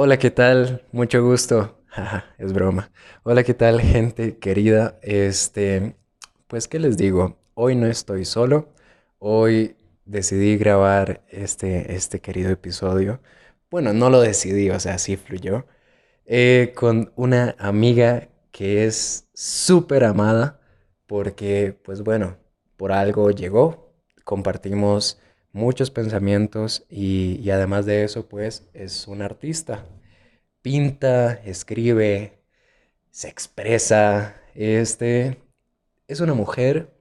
Hola, ¿qué tal? Mucho gusto. es broma. Hola, ¿qué tal, gente querida? Este, pues, ¿qué les digo? Hoy no estoy solo. Hoy decidí grabar este, este querido episodio. Bueno, no lo decidí, o sea, sí fluyó. Eh, con una amiga que es súper amada porque, pues bueno, por algo llegó. Compartimos muchos pensamientos y, además de eso, pues es un artista. Pinta, escribe, se expresa. Este es una mujer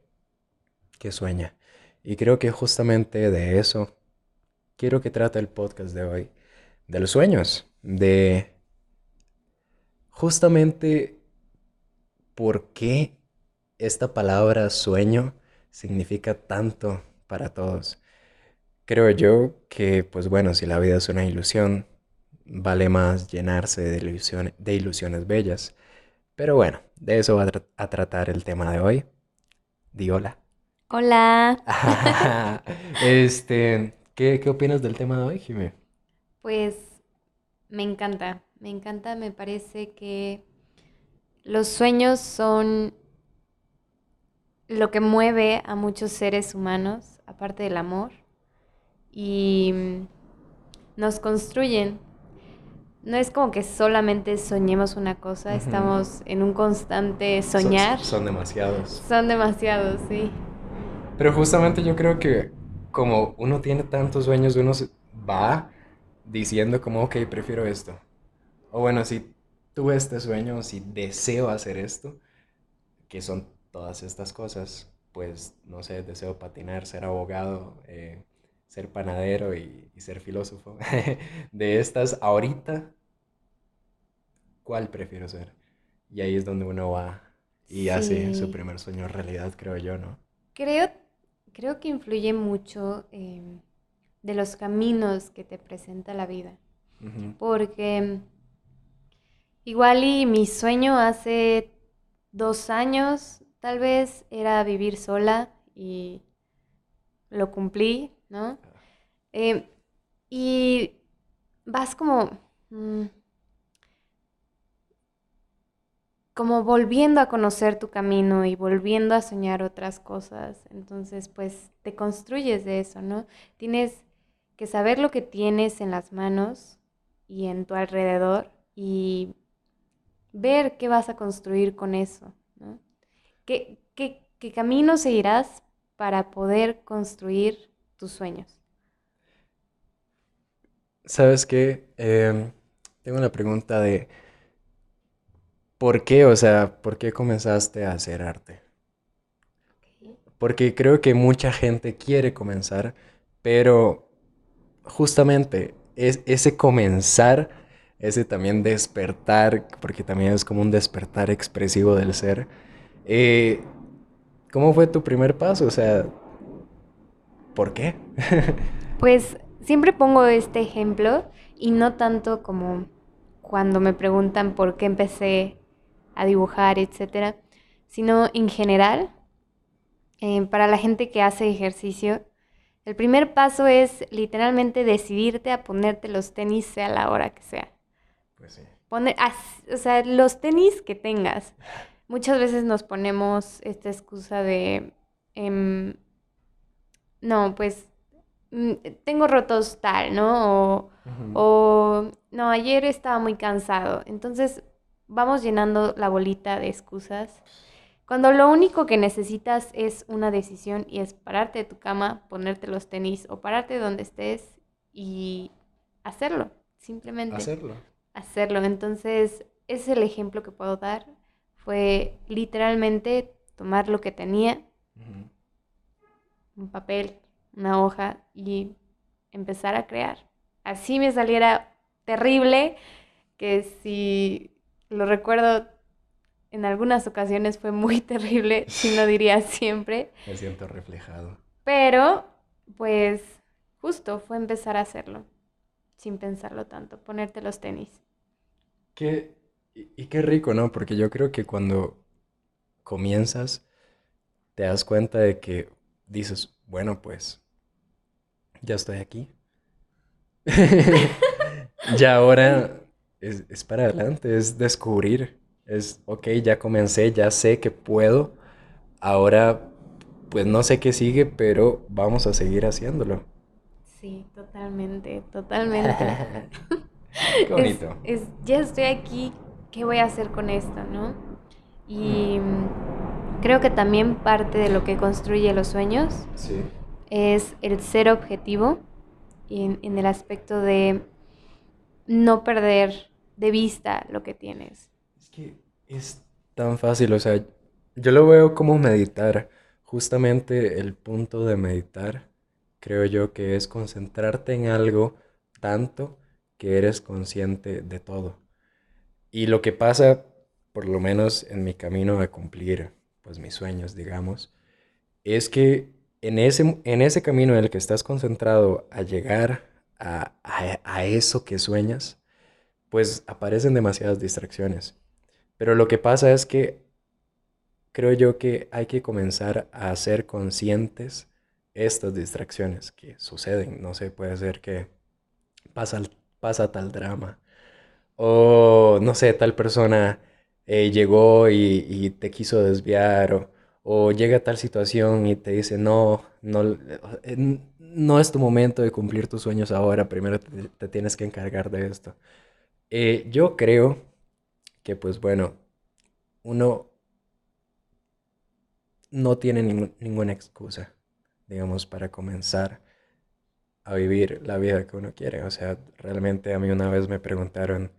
que sueña. Y creo que justamente de eso quiero que trate el podcast de hoy. De los sueños. De justamente por qué esta palabra sueño significa tanto para todos. Creo yo que, pues bueno, si la vida es una ilusión, vale más llenarse de ilusiones, de ilusiones bellas. Pero bueno, de eso va a, tratar el tema de hoy. Di hola. Hola. este, ¿qué, ¿qué, opinas del tema de hoy, Jimé? Pues me encanta, me encanta, me parece que los sueños son lo que mueve a muchos seres humanos, aparte del amor y mm, nos construyen. No es como que solamente soñemos una cosa, estamos en un constante soñar. Son, demasiados. Son demasiados, sí. Pero justamente yo creo que como uno tiene tantos sueños, uno va diciendo como, ok, prefiero esto. O bueno, si tuve este sueño, si deseo hacer esto, que son todas estas cosas, pues no sé, deseo patinar, ser abogado, eh, ser panadero y, ser filósofo. de estas, ahorita, ¿cuál prefiero ser? Y ahí es donde uno va y hace su primer sueño realidad, creo yo, ¿no? Creo, creo que influye mucho em, de los caminos que te presenta la vida. Porque igual y mi sueño hace dos años, tal vez, era vivir sola y lo cumplí, ¿no? Eh, y vas como... Mm, como volviendo a conocer tu camino y volviendo a soñar otras cosas. Entonces, pues te construyes de eso, ¿no? Tienes que saber lo que tienes en las manos y en tu alrededor y ver qué vas a construir con eso, ¿no? ¿Qué, qué, qué camino seguirás para poder construir tus sueños? ¿Sabes qué? Em, tengo una pregunta de ¿por qué? O sea, ¿por qué comenzaste a hacer arte? Porque creo que mucha gente quiere comenzar, pero justamente es ese comenzar, ese también despertar, porque también es como un despertar expresivo del ser. Eh, ¿Cómo fue tu primer paso? O sea, ¿Por qué? pues siempre pongo este ejemplo y no tanto como cuando me preguntan por qué empecé a dibujar, etcétera, sino en general, eh, para la gente que hace ejercicio, el primer paso es literalmente decidirte a ponerte los tenis sea la hora que sea. Pues sí. Poner, o sea, los tenis que tengas. Muchas veces nos ponemos esta excusa de em, no, pues mm, tengo rotos tal, ¿no? O, no, ayer estaba muy cansado. Entonces vamos llenando la bolita de excusas. Cuando lo único que necesitas es una decisión y es pararte de tu cama, ponerte los tenis o pararte donde estés y hacerlo, simplemente. Hacerlo. Hacerlo. Entonces, ese es el ejemplo que puedo dar. Fue literalmente tomar lo que tenía, un papel, una hoja y empezar a crear. Así me saliera terrible, que si lo recuerdo en algunas ocasiones fue muy terrible, si no diría siempre. Me siento reflejado. Pero, pues, justo fue empezar a hacerlo, sin pensarlo tanto, ponerte los tenis. Qué, y qué rico, ¿no? Porque yo creo que cuando comienzas, te das cuenta de que dices, bueno, pues ya estoy aquí. ya ahora es, es para adelante, es descubrir. Es, ok, ya comencé, ya sé que puedo. Ahora, pues no sé qué sigue, pero vamos a seguir haciéndolo. Sí, totalmente, totalmente. Qué bonito. Es, es, ya estoy aquí, ¿qué voy a hacer con esto, no? Y mm, creo que también parte de lo que construye los sueños Sí. es el ser objetivo en, en el aspecto de no perder de vista lo que tienes. Es que es tan fácil, o sea, yo lo veo como meditar. Justamente el punto de meditar, creo yo que es concentrarte en algo tanto que eres consciente de todo. Y lo que pasa, por lo menos en mi camino a cumplir, pues mis sueños, digamos, es que en ese, en ese camino en el que estás concentrado a llegar a, a, eso que sueñas, pues aparecen demasiadas distracciones. Pero lo que pasa es que creo yo que hay que comenzar a ser conscientes estas distracciones que suceden. No sé, puede ser que pasa, pasa tal drama o no sé, tal persona eh, llegó y, y te quiso desviar o, o llega tal situación y te dice, no, no, eh, no es tu momento de cumplir tus sueños ahora, primero te, tienes que encargar de esto. Eh, yo creo que pues bueno, uno no tiene ningún- ninguna excusa, digamos, para comenzar a vivir la vida que uno quiere. O sea, realmente a mí una vez me preguntaron,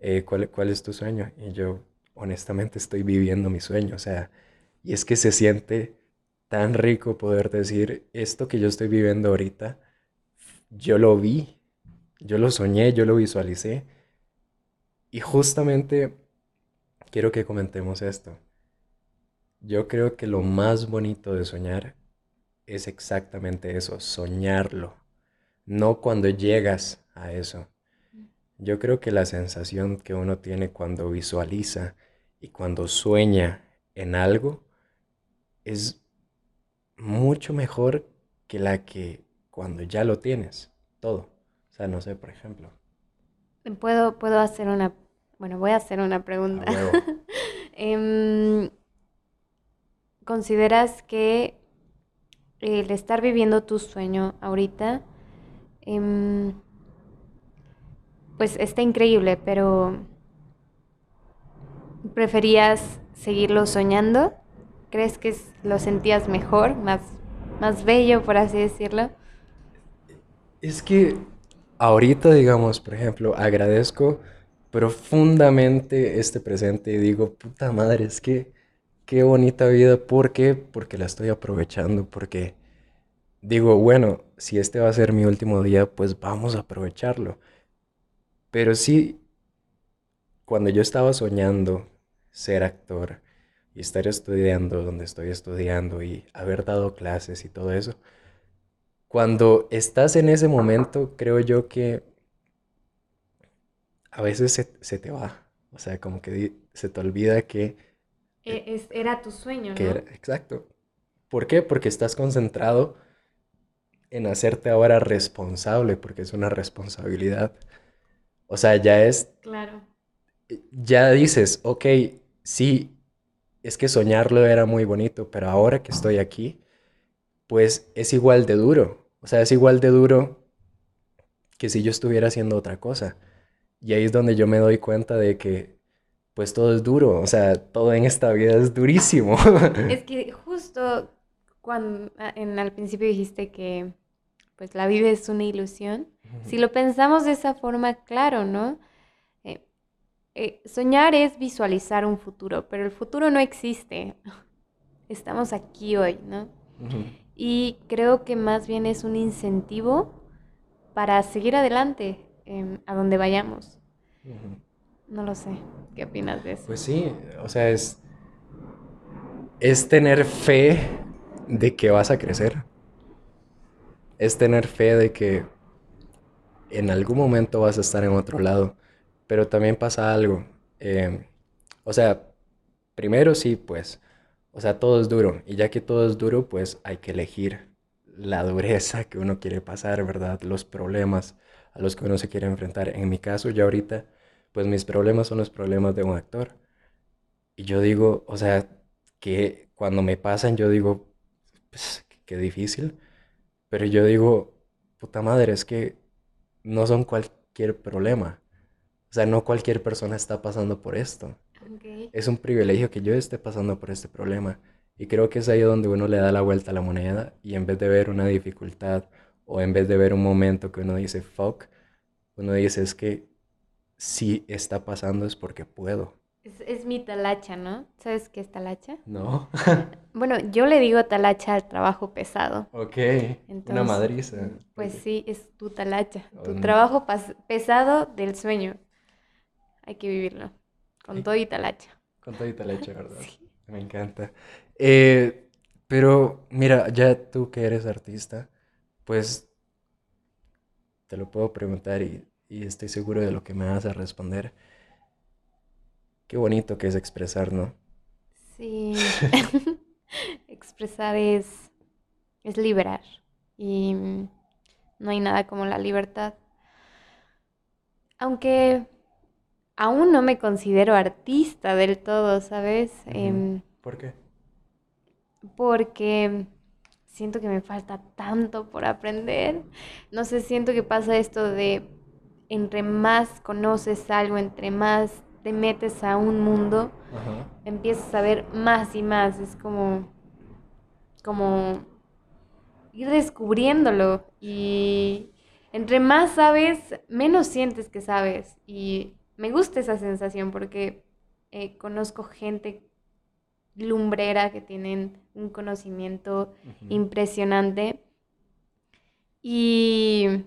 eh, ¿cuál, cuál es tu sueño? Y yo honestamente estoy viviendo mi sueño. O sea, y es que se siente tan rico poder decir, esto que yo estoy viviendo ahorita, yo lo vi, yo lo soñé, yo lo visualicé. Y justamente quiero que comentemos esto. Yo creo que lo más bonito de soñar es exactamente eso, soñarlo, no cuando llegas a eso. Yo creo que la sensación que uno tiene cuando visualiza y cuando sueña en algo es mucho mejor que la que cuando ya lo tienes, todo. O sea, no sé, por ejemplo, Puedo, puedo hacer una, bueno, voy a hacer una pregunta. Em, ¿consideras que el estar viviendo tu sueño ahorita, em, pues está increíble, pero ¿preferías seguirlo soñando? ¿Crees que lo sentías mejor, más, más bello, por así decirlo? Es que ahorita, digamos, por ejemplo, agradezco profundamente este presente y digo, puta madre, es que qué bonita vida. ¿Por qué? Porque la estoy aprovechando, porque digo, bueno, si este va a ser mi último día, pues vamos a aprovecharlo. Pero sí, cuando yo estaba soñando ser actor y estar estudiando donde estoy estudiando y haber dado clases y todo eso, cuando estás en ese momento, creo yo que a veces se, se te va. O sea, como que se te olvida que, E- es- era tu sueño, que era- ¿no? exacto. ¿Por qué? Porque estás concentrado en hacerte ahora responsable, porque es una responsabilidad. O sea, ya es, Claro. ya dices, ok, sí, es que soñarlo era muy bonito, pero ahora que estoy aquí, pues es igual de duro. O sea, es igual de duro que si yo estuviera haciendo otra cosa. Y ahí es donde yo me doy cuenta de que, pues todo es duro. O sea, todo en esta vida es durísimo. Es que justo cuando en al principio dijiste que pues la vida es una ilusión. Si lo pensamos de esa forma, claro, ¿no? Eh, soñar es visualizar un futuro, pero el futuro no existe. Estamos aquí hoy, ¿no? Y creo que más bien es un incentivo para seguir adelante em, a donde vayamos. No lo sé. ¿Qué opinas de eso? Pues sí, o sea, es, es tener fe de que vas a crecer. Es tener fe de que en algún momento vas a estar en otro lado. Pero también pasa algo. eh, o sea, primero sí, pues. O sea, todo es duro. Y ya que todo es duro, pues hay que elegir la dureza que uno quiere pasar, ¿verdad? Los problemas a los que uno se quiere enfrentar. En mi caso, ya ahorita, pues mis problemas son los problemas de un actor. Y yo digo, o sea, que cuando me pasan, yo digo, pues, qué difícil. Pero yo digo, puta madre, es que no son cualquier problema. O sea, no cualquier persona está pasando por esto. Es un privilegio que yo esté pasando por este problema. Y creo que es ahí donde uno le da la vuelta a la moneda y en vez de ver una dificultad o en vez de ver un momento que uno dice, fuck, uno dice es que si está pasando es porque puedo. Es, mi talacha, ¿no? ¿Sabes qué es talacha? No. bueno, yo le digo talacha al trabajo pesado. Ok. una madriza. Pues sí, es tu talacha. Tu trabajo pesado del sueño. Hay que vivirlo. Con todo y talacha. Con todo y talacha, ¿verdad? Sí. Me encanta. Eh, pero mira, ya tú que eres artista, pues te lo puedo preguntar y, y estoy seguro de lo que me vas a responder. Qué bonito que es expresar, ¿no? Sí. expresar es, es liberar. Y no hay nada como la libertad. Aunque aún no me considero artista del todo, ¿sabes? Em, ¿Por qué? Porque siento que me falta tanto por aprender. No sé, siento que pasa esto de entre más conoces algo, entre más te metes a un mundo, empiezas a ver más y más. Es como, como ir descubriéndolo. Y entre más sabes, menos sientes que sabes. Y me gusta esa sensación porque eh, conozco gente lumbrera que tienen un conocimiento impresionante. Y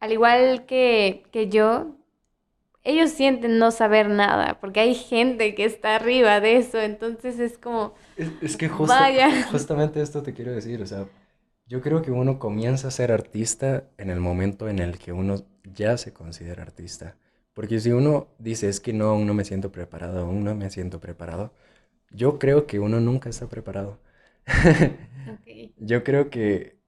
al igual que, que yo, ellos sienten no saber nada, porque hay gente que está arriba de eso, entonces es como... Es, que justamente esto te quiero decir, o sea, yo creo que uno comienza a ser artista en el momento en el que uno ya se considera artista. Porque si uno dice, es que no, aún no me siento preparado, aún no me siento preparado, yo creo que uno nunca está preparado. Yo creo que,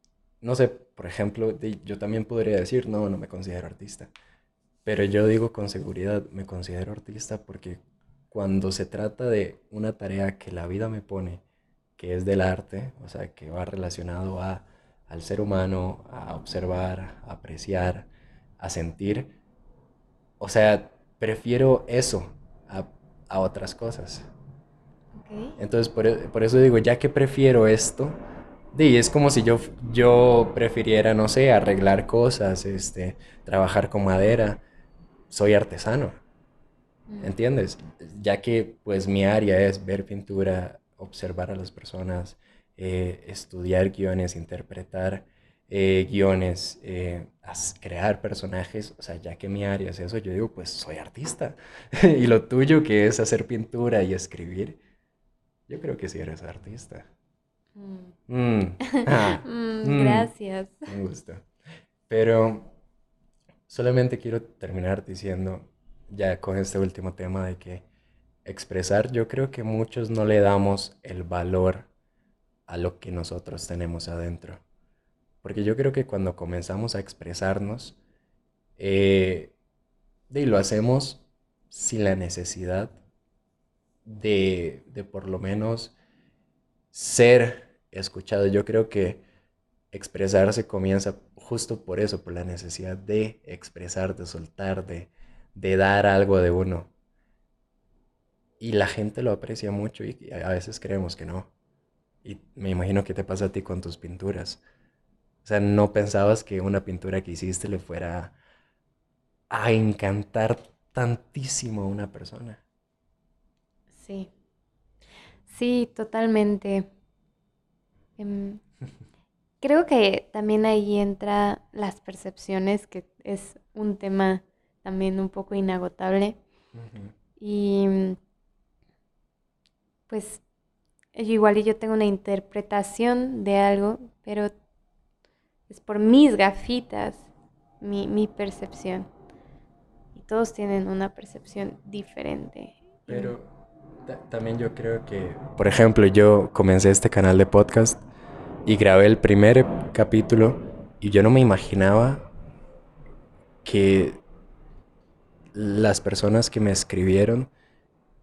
no sé, por ejemplo, yo también podría decir, no, no me considero artista. Pero yo digo con seguridad, me considero artista porque cuando se trata de una tarea que la vida me pone, que es del arte, o sea, que va relacionado a, al ser humano, a observar, a apreciar, a sentir, o sea, prefiero eso a, a otras cosas. Entonces, por, por, eso digo, ya que prefiero esto, y es como si yo, yo prefiriera, no sé, arreglar cosas, este, trabajar con madera, soy artesano. Mm. ¿Entiendes? Ya que pues mi área es ver pintura, observar a las personas, eh, estudiar guiones, interpretar eh, guiones, eh, crear personajes, o sea, ya que mi área es eso, yo digo, pues soy artista. y lo tuyo que es hacer pintura y escribir, yo creo que sí eres artista. Mm. Mm. Ah. gracias. Me gusta. Pero Solamente quiero terminar diciendo, ya con este último tema, de que expresar, yo creo que muchos no le damos el valor a lo que nosotros tenemos adentro. Porque yo creo que cuando comenzamos a expresarnos, eh, y lo hacemos sin la necesidad de, de por lo menos ser escuchado. Yo creo que expresarse comienza justo por eso, por la necesidad de expresar, de soltar, de, de dar algo de uno. Y la gente lo aprecia mucho y a veces creemos que no. Y me imagino que te pasa a ti con tus pinturas. O sea, no pensabas que una pintura que hiciste le fuera a encantar tantísimo a una persona. Sí. Sí, totalmente. Em, Creo que también ahí entra las percepciones, que es un tema también un poco inagotable. Y pues igual yo tengo una interpretación de algo, pero es por mis gafitas, mi, mi percepción. Y todos tienen una percepción diferente. Pero también yo creo que, por ejemplo, yo comencé este canal de podcast y grabé el primer capítulo y yo no me imaginaba que las personas que me escribieron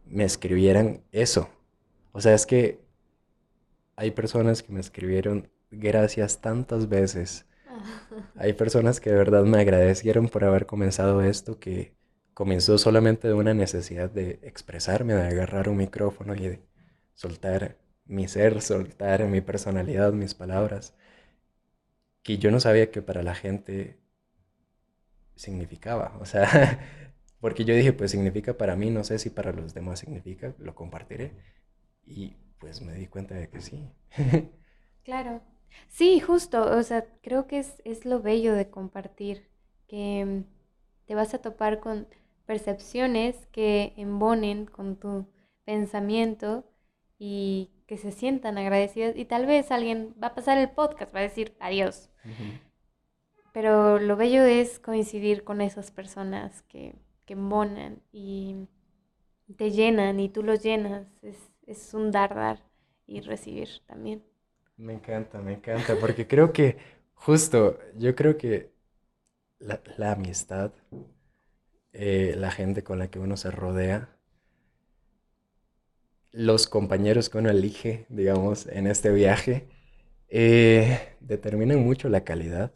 me escribieran eso. O sea, es que hay personas que me escribieron gracias tantas veces. Hay personas que de verdad me agradecieron por haber comenzado esto que comenzó solamente de una necesidad de expresarme, de agarrar un micrófono y de soltar mi ser, soltar mi personalidad, mis palabras, que yo no sabía que para la gente significaba. O sea, porque yo dije, pues significa para mí, no sé si para los demás significa, lo compartiré. Y pues me di cuenta de que sí. Claro. Sí, justo. O sea, creo que es, es lo bello de compartir, que te vas a topar con percepciones que embonen con tu pensamiento y que se sientan agradecidas y tal vez alguien va a pasar el podcast, va a decir adiós. Pero lo bello es coincidir con esas personas que, que embonan y te llenan y tú los llenas. Es, es un dar, dar y recibir también. Me encanta, me encanta, porque creo que justo, yo creo que la, la amistad eh, la gente con la que uno se rodea, los compañeros que uno elige, digamos, en este viaje, eh, determinan mucho la calidad.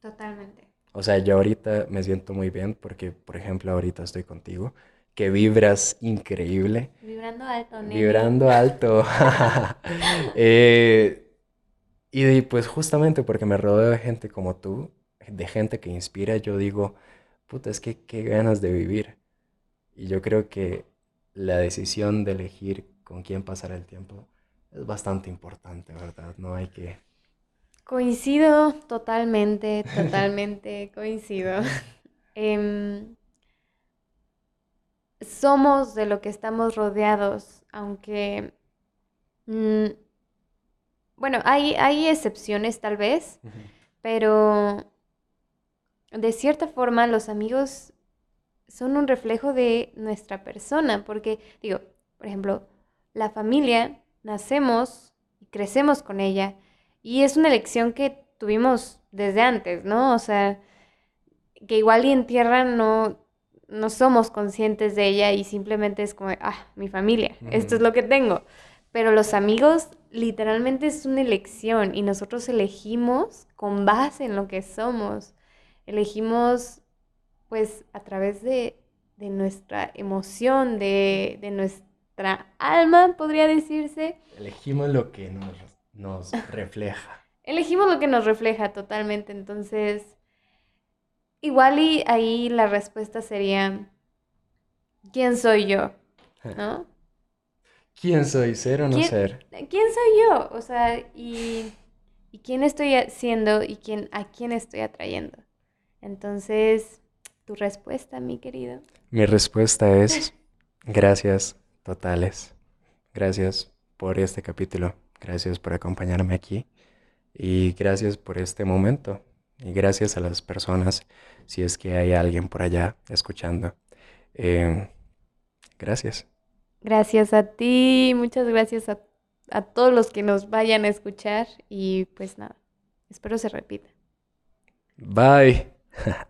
Totalmente. O sea, yo ahorita me siento muy bien porque, por ejemplo, ahorita estoy contigo, que vibras increíble. Vibrando alto, ¿no? Vibrando alto. Eh, y pues justamente porque me rodeo de gente como tú, de gente que inspira, yo digo, puta, es que qué ganas de vivir. Y yo creo que la decisión de elegir con quién pasar el tiempo es bastante importante, ¿verdad? No hay que... Coincido totalmente, totalmente coincido. Em, somos de lo que estamos rodeados, aunque... Mm, bueno, hay, hay excepciones tal vez, pero de cierta forma los amigos son un reflejo de nuestra persona, porque digo, por ejemplo, la familia, nacemos y crecemos con ella, y es una elección que tuvimos desde antes, ¿no? O sea, que igual y en tierra no, no somos conscientes de ella y simplemente es como, ah, mi familia, esto es lo que tengo. Pero los amigos literalmente es una elección y nosotros elegimos con base en lo que somos elegimos pues a través de, nuestra emoción, de, nuestra alma, podría decirse. Elegimos lo que nos, nos refleja. Elegimos lo que nos refleja totalmente, entonces igual y ahí la respuesta sería, ¿quién soy yo? ¿No? ¿Quién soy? ¿Ser o no ser? ¿Quién soy yo? O sea, y, y quién estoy siendo y quién, a quién estoy atrayendo. Entonces, tu respuesta, mi querido. Mi respuesta es gracias totales. Gracias por este capítulo. Gracias por acompañarme aquí. Y gracias por este momento. Y gracias a las personas, si es que hay alguien por allá escuchando. Eh, gracias. Gracias a ti. Muchas gracias a, a todos los que nos vayan a escuchar. Y pues nada, espero se repita. Bye.